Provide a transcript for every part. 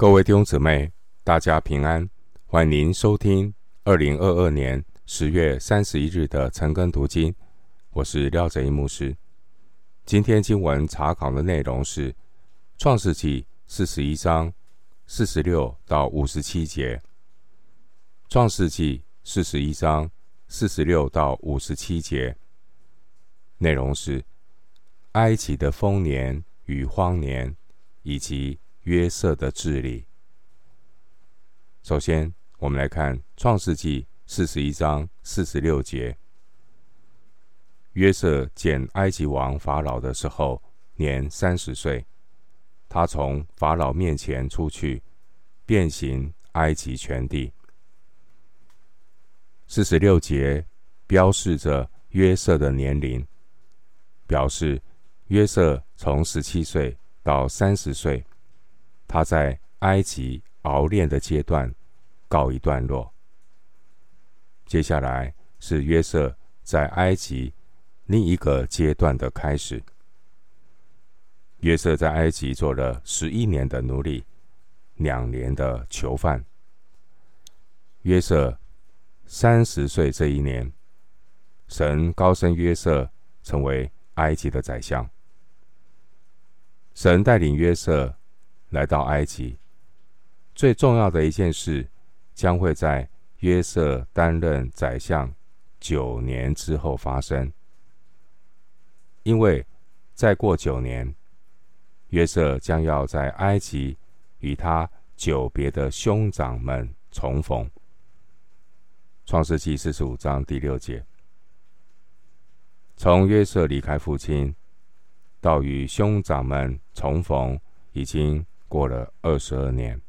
各位弟兄姊妹，大家平安，欢迎收听二零二二年十月三十一日的晨更读经。我是廖哲一牧师。今天经文查考的内容是《创世纪》四十一章四十六到五十七节，《创世纪》四十一章四十六到五十七节内容是埃及的丰年与荒年，以及约瑟的治理。首先，我们来看《创世纪》四十一章四十六节。约瑟见埃及王法老的时候，年三十岁。他从法老面前出去，遍行埃及全地。四十六节标示着约瑟的年龄，表示约瑟从十七岁到三十岁。他在埃及熬炼的阶段告一段落。接下来是约瑟在埃及另一个阶段的开始。约瑟在埃及做了十一年的奴隶，两年的囚犯。约瑟三十岁这一年，神高升约瑟成为埃及的宰相。神带领约瑟。来到埃及，最重要的一件事将会在约瑟担任宰相九年之后发生。因为再过九年，约瑟将要在埃及与他久别的兄长们重逢。创世记四十五章第六节，从约瑟离开父亲到与兄长们重逢，已经。过了二十二年，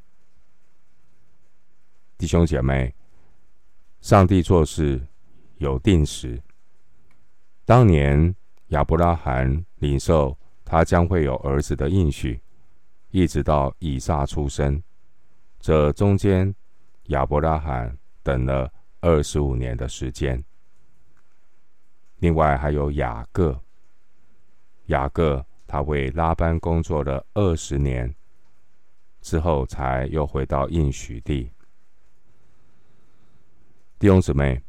弟兄姐妹，上帝做事有定时。当年亚伯拉罕领受他将会有儿子的应许，一直到以撒出生，这中间亚伯拉罕等了二十五年的时间。另外还有雅各，雅各他为拉班工作了二十年。之后，才又回到应许地。弟兄姊妹，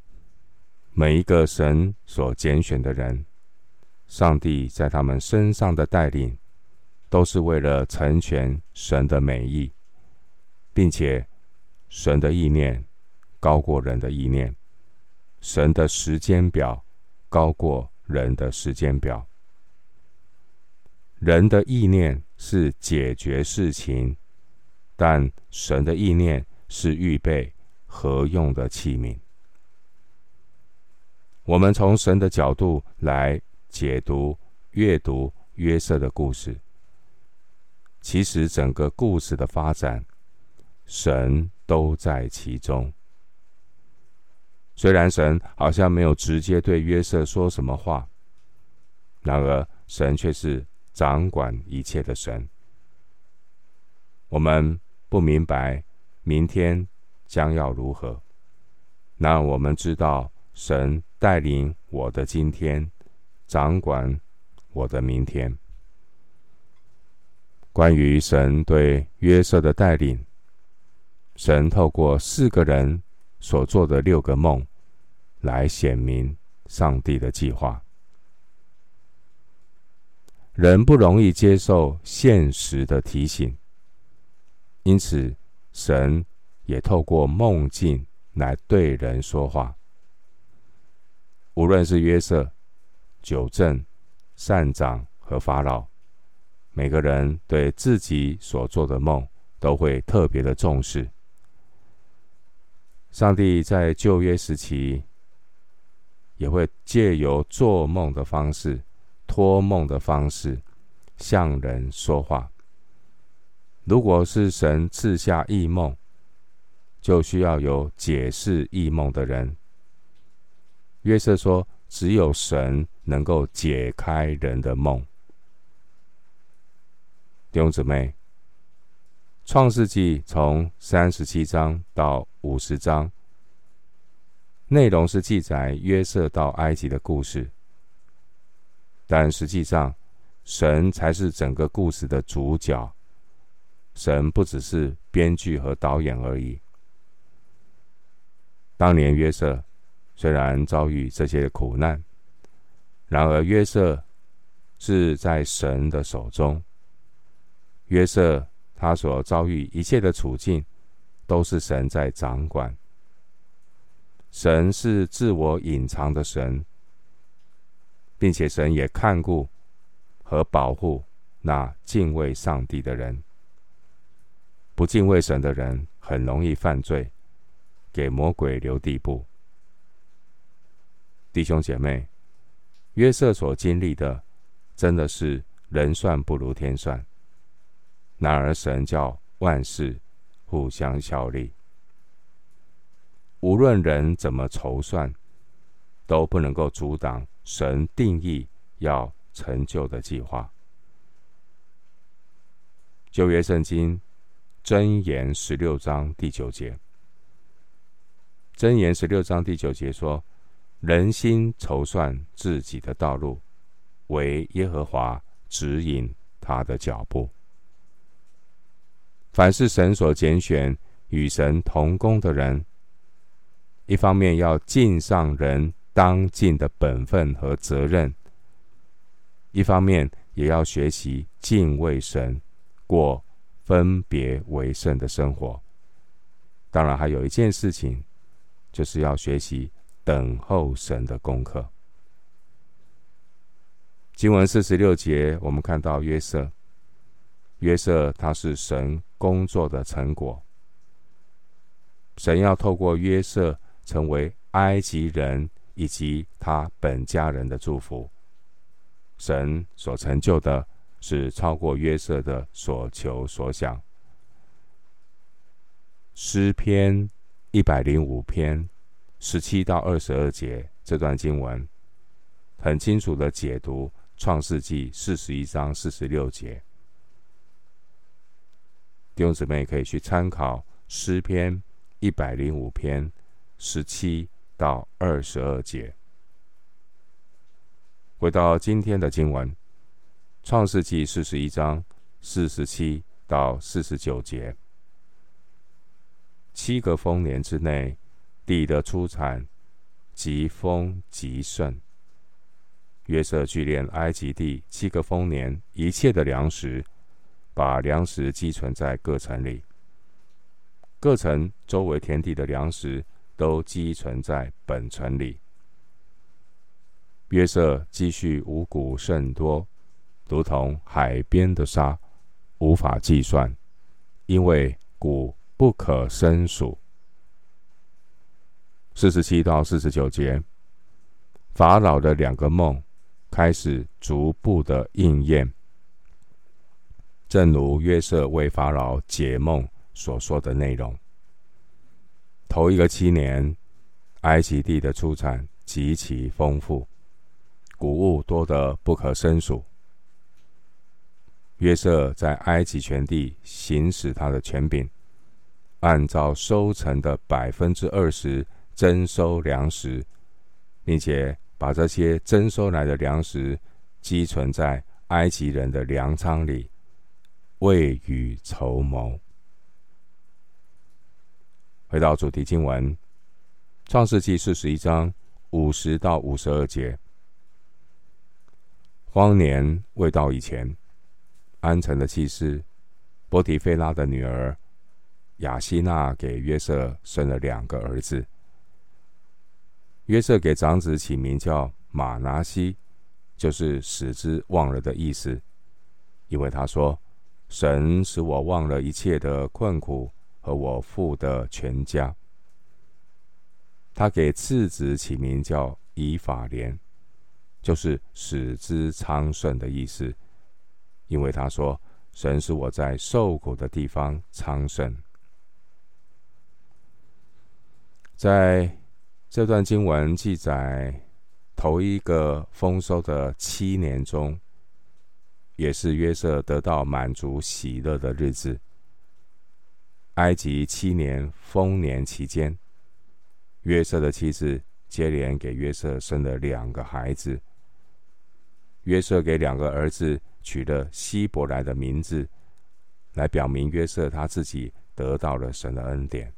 每一个神所拣选的人，上帝在他们身上的带领，都是为了成全神的美意，并且神的意念高过人的意念，神的时间表高过人的时间表。人的意念是解决事情。但神的意念是预备合用的器皿。我们从神的角度来解读、阅读约瑟的故事。其实整个故事的发展，神都在其中。虽然神好像没有直接对约瑟说什么话，然而神却是掌管一切的神。我们。不明白明天将要如何，那我们知道神带领我的今天，掌管我的明天。关于神对约瑟的带领，神透过四个人所做的六个梦，来显明上帝的计划。人不容易接受现实的提醒。因此，神也透过梦境来对人说话。无论是约瑟、九正、善长和法老，每个人对自己所做的梦都会特别的重视。上帝在旧约时期，也会借由做梦的方式、托梦的方式向人说话。如果是神赐下异梦，就需要有解释异梦的人。约瑟说：“只有神能够解开人的梦。”弟兄姊妹，《创世纪》从三十七章到五十章，内容是记载约瑟到埃及的故事，但实际上，神才是整个故事的主角。神不只是编剧和导演而已。当年约瑟虽然遭遇这些苦难，然而约瑟是在神的手中。约瑟他所遭遇一切的处境，都是神在掌管。神是自我隐藏的神，并且神也看顾和保护那敬畏上帝的人。不敬畏神的人很容易犯罪，给魔鬼留地步。弟兄姐妹，约瑟所经历的真的是人算不如天算，然而神叫万事互相效力。无论人怎么筹算，都不能够阻挡神定义要成就的计划。旧约圣经箴言十六章第九节，箴言十六章第九节说：“人心筹算自己的道路，为耶和华指引他的脚步。”凡是神所拣选与神同工的人，一方面要尽上人当尽的本分和责任，一方面也要学习敬畏神，过分别为圣的生活。当然，还有一件事情，就是要学习等候神的功课。经文四十六节，我们看到约瑟，约瑟他是神工作的成果，神要透过约瑟。成为埃及人以及他本家人的祝福。神所成就的是超过约瑟的所求所想。诗篇一百零五篇十七到二十二节这段经文，很清楚的解读创世纪四十一章四十六节。弟兄姊妹可以去参考诗篇一百零五篇。十七到二十二节，回到今天的经文，《创世纪》四十一章四十七到四十九节。七个丰年之内，地的出产极丰极盛。约瑟聚敛埃及地七个丰年一切的粮食，把粮食积存在各城里，各城周围田地的粮食。都积存在本城里。约瑟积蓄五谷甚多，如同海边的沙，无法计算，因为谷不可胜数。四十七到四十九节，法老的两个梦开始逐步的应验，正如约瑟为法老解梦所说的内容。头一个七年，埃及地的出产极其丰富，谷物多得不可胜数。约瑟在埃及全地行使他的权柄，按照收成的百分之二十征收粮食，并且把这些征收来的粮食积存在埃及人的粮仓里，未雨绸缪。回到主题经文，《创世纪》四十一章五十到五十二节。荒年未到以前，安城的祭司波提菲拉的女儿雅希娜给约瑟生了两个儿子。约瑟给长子起名叫马拿西，就是使之忘了的意思，因为他说：“神使我忘了一切的困苦。”和我父的全家。他给次子起名叫以法莲，就是使之昌盛的意思，因为他说：“神使我在受苦的地方昌盛。”在这段经文记载头一个丰收的七年中，也是约瑟得到满足喜乐的日子。埃及七年丰年期间，约瑟的妻子接连给约瑟生了两个孩子。约瑟给两个儿子取了希伯来的名字，来表明约瑟他自己得到了神的恩典，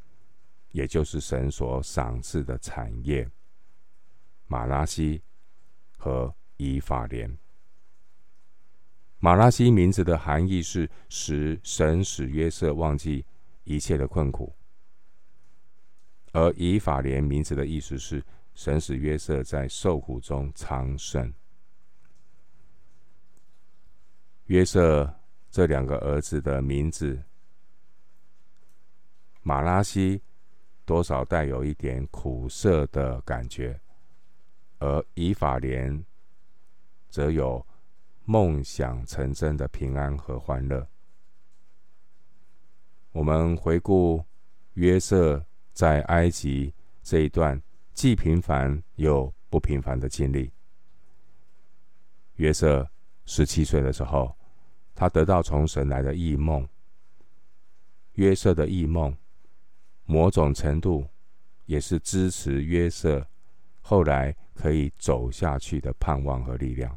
也就是神所赏赐的产业——马拉西和以法莲。马拉西名字的含义是使神使约瑟忘记一切的困苦，而以法莲名字的意思是神使约瑟在受苦中昌盛。约瑟这两个儿子的名字，马拉西多少带有一点苦涩的感觉，而以法莲则有梦想成真的平安和欢乐。我们回顾约瑟在埃及这一段既平凡又不平凡的经历。约瑟十七岁的时候，他得到从神来的异梦。约瑟的异梦，某种程度也是支持约瑟后来可以走下去的盼望和力量。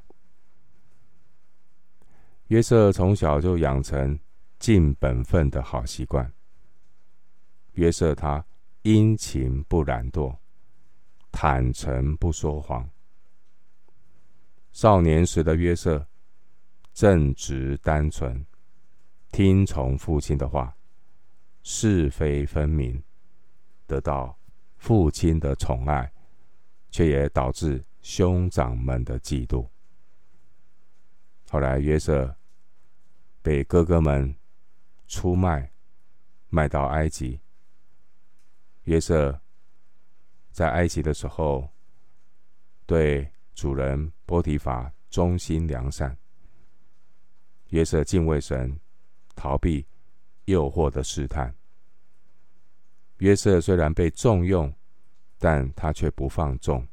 约瑟从小就养成尽本分的好习惯。约瑟他殷勤不懒惰，坦诚不说谎。少年时的约瑟正直单纯，听从父亲的话，是非分明，得到父亲的宠爱，却也导致兄长们的嫉妒。后来，约瑟被哥哥们出卖，卖到埃及。约瑟在埃及的时候，对主人波提法忠心良善。约瑟敬畏神，逃避诱惑的试探。约瑟虽然被重用，但他却不放纵。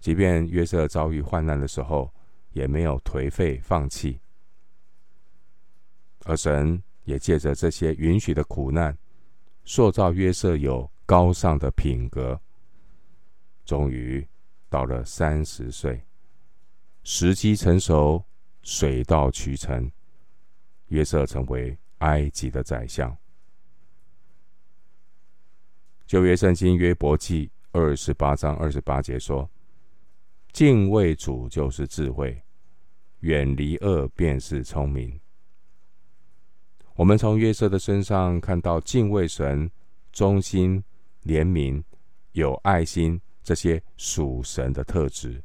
即便约瑟遭遇患难的时候，也没有颓废放弃，而神也借着这些允许的苦难，塑造约瑟有高尚的品格。终于到了三十岁，时机成熟，水到渠成，约瑟成为埃及的宰相。旧约圣经约伯记二十八章二十八节说：“敬畏主就是智慧。”远离恶便是聪明。我们从约瑟的身上看到敬畏神、忠心、怜悯、有爱心这些属神的特质，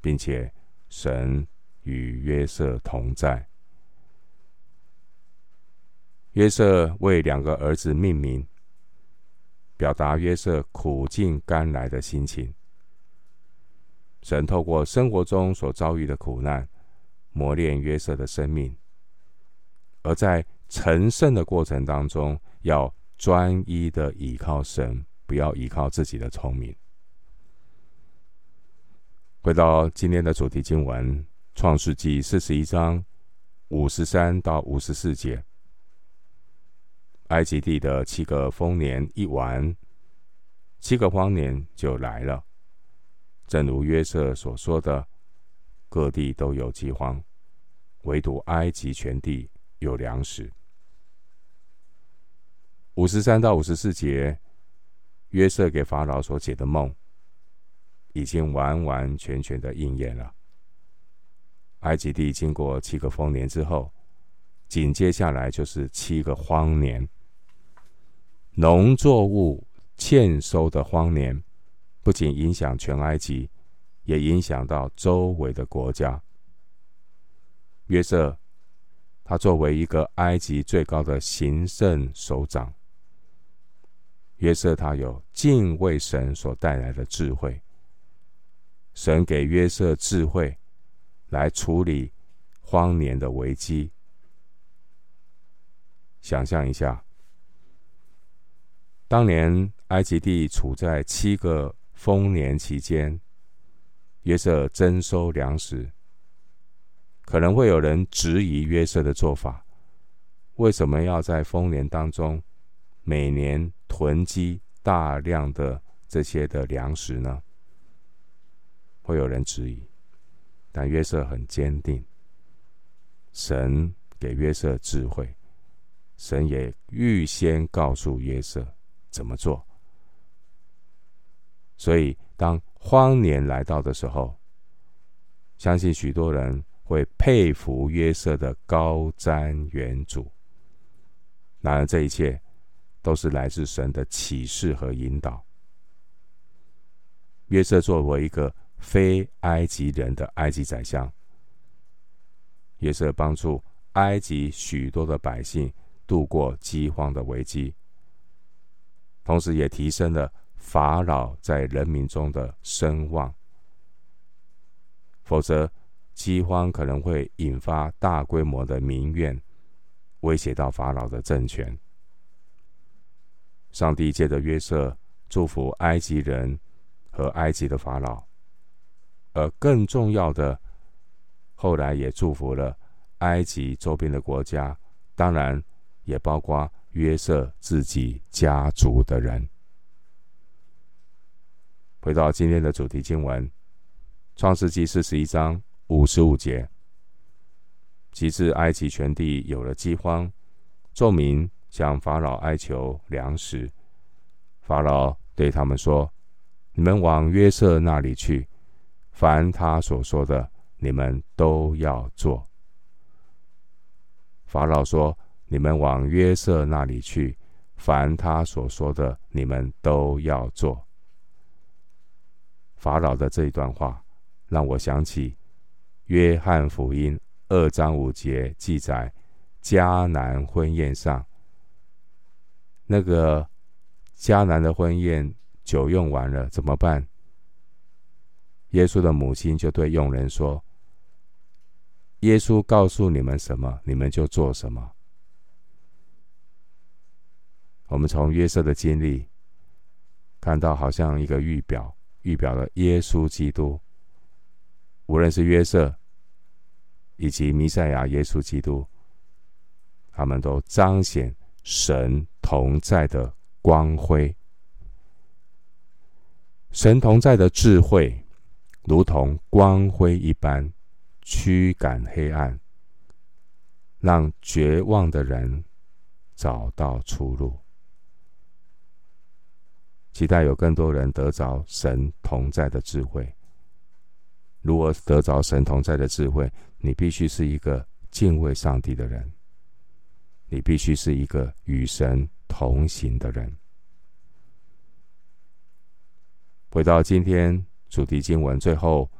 并且神与约瑟同在。约瑟为两个儿子命名，表达约瑟苦尽甘来的心情。神透过生活中所遭遇的苦难，磨练约瑟的生命；而在成圣的过程当中，要专一的倚靠神，不要依靠自己的聪明。回到今天的主题经文，《创世纪》四十一章五十三到五十四节，埃及地的七个丰年一完，七个荒年就来了。正如约瑟所说的，各地都有饥荒，唯独埃及全地有粮食。五十三到五十四节，约瑟给法老所解的梦，已经完完全全的应验了。埃及地经过七个丰年之后，紧接下来就是七个荒年，农作物欠收的荒年。不仅影响全埃及，也影响到周围的国家。约瑟，他作为一个埃及最高的行政首长，约瑟他有敬畏神所带来的智慧。神给约瑟智慧，来处理荒年的危机。想象一下，当年埃及地处在七个。丰年期间，约瑟征收粮食，可能会有人质疑约瑟的做法：为什么要在丰年当中每年囤积大量的这些的粮食呢？会有人质疑，但约瑟很坚定，神给约瑟智慧，神也预先告诉约瑟怎么做。所以，当荒年来到的时候，相信许多人会佩服约瑟的高瞻远瞩。然而，这一切都是来自神的启示和引导。约瑟作为一个非埃及人的埃及宰相，约瑟帮助埃及许多的百姓度过饥荒的危机，同时也提升了。法老在人民中的声望，否则饥荒可能会引发大规模的民怨，威胁到法老的政权。上帝借着约瑟祝福埃及人和埃及的法老，而更重要的，后来也祝福了埃及周边的国家，当然也包括约瑟自己家族的人。回到今天的主题经文，《创世纪》四十一章五十五节。及至埃及全地有了饥荒，众民向法老哀求粮食。法老对他们说：“你们往约瑟那里去，凡他所说的，你们都要做。”法老说：“你们往约瑟那里去，凡他所说的，你们都要做。”法老的这一段话，让我想起《约翰福音》二章五节记载迦南婚宴上，那个迦南的婚宴酒用完了怎么办？耶稣的母亲就对佣人说：“耶稣告诉你们什么，你们就做什么。”我们从约瑟的经历看到，好像一个预表。预表了耶稣基督，无论是约瑟以及弥赛亚耶稣基督，他们都彰显神同在的光辉。神同在的智慧，如同光辉一般，驱赶黑暗，让绝望的人找到出路。期待有更多人得着神同在的智慧。如何得着神同在的智慧？你必须是一个敬畏上帝的人，你必须是一个与神同行的人。回到今天主题经文最后，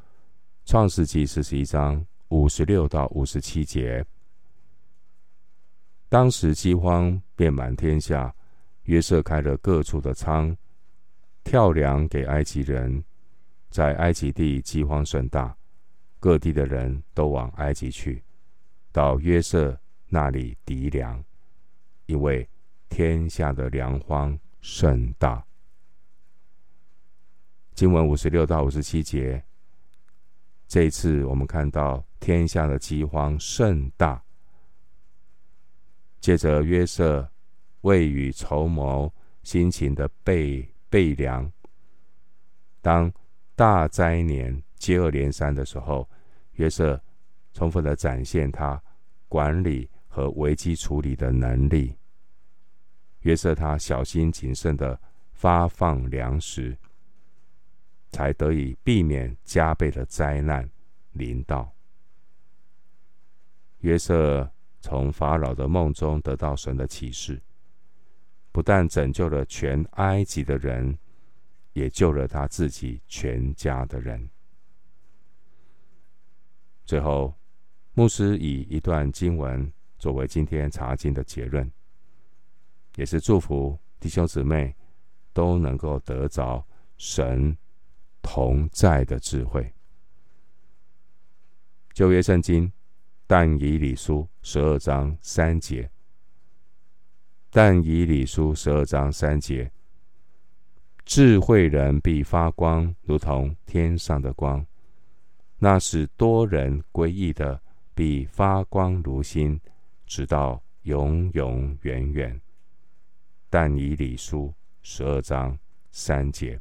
《创世纪》四十一章五十六到五十七节。当时饥荒遍满天下，约瑟开了各处的仓。跳粮给埃及人，在埃及地饥荒甚大，各地的人都往埃及去，到约瑟那里糴粮，因为天下的粮荒甚大。经文五十六到五十七节，这一次我们看到天下的饥荒甚大，借着约瑟未雨绸缪，辛勤的备。备粮。当大灾年接二连三的时候，约瑟充分的展现他管理和危机处理的能力。约瑟他小心谨慎的发放粮食，才得以避免加倍的灾难临到。约瑟从法老的梦中得到神的启示。不但拯救了全埃及的人，也救了他自己全家的人。最后，牧师以一段经文作为今天查经的结论，也是祝福弟兄姊妹都能够得着神同在的智慧。旧约圣经但以理书十二章三节。但以理书十二章三节，智慧人必发光，如同天上的光；那使多人归义的，必发光如星，直到永永远远。但以理书十二章三节。